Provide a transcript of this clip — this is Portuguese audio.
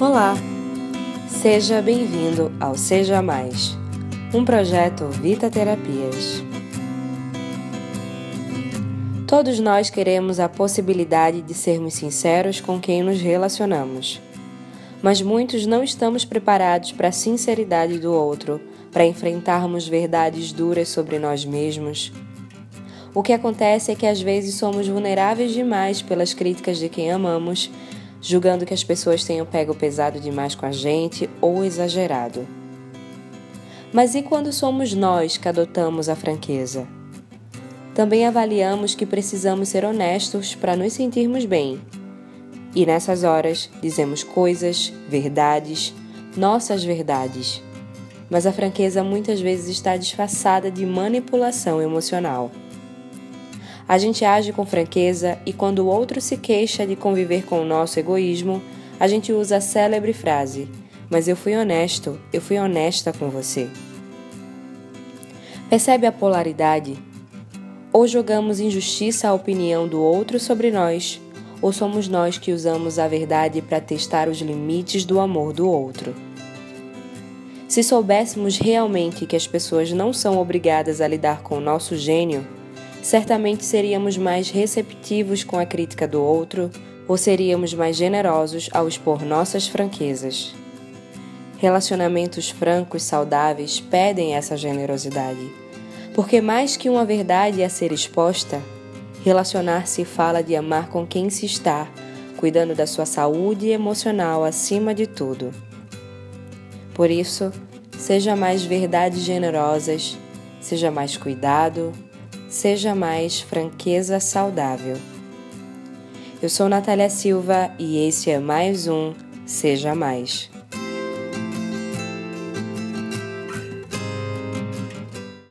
Olá! Seja bem-vindo ao Seja Mais, um projeto Vita Terapias. Todos nós queremos a possibilidade de sermos sinceros com quem nos relacionamos, mas muitos não estamos preparados para a sinceridade do outro, para enfrentarmos verdades duras sobre nós mesmos. O que acontece é que às vezes somos vulneráveis demais pelas críticas de quem amamos julgando que as pessoas tenham pego pesado demais com a gente ou exagerado. Mas e quando somos nós que adotamos a franqueza? Também avaliamos que precisamos ser honestos para nos sentirmos bem. E nessas horas dizemos coisas, verdades, nossas verdades. Mas a franqueza muitas vezes está disfarçada de manipulação emocional. A gente age com franqueza e quando o outro se queixa de conviver com o nosso egoísmo, a gente usa a célebre frase: Mas eu fui honesto, eu fui honesta com você. Percebe a polaridade? Ou jogamos injustiça à opinião do outro sobre nós, ou somos nós que usamos a verdade para testar os limites do amor do outro. Se soubéssemos realmente que as pessoas não são obrigadas a lidar com o nosso gênio, certamente seríamos mais receptivos com a crítica do outro ou seríamos mais generosos ao expor nossas franquezas. Relacionamentos francos saudáveis pedem essa generosidade, porque mais que uma verdade a ser exposta, relacionar-se fala de amar com quem se está, cuidando da sua saúde emocional acima de tudo. Por isso, seja mais verdades generosas, seja mais cuidado, seja mais franqueza saudável. Eu sou Natália Silva e esse é mais um Seja Mais.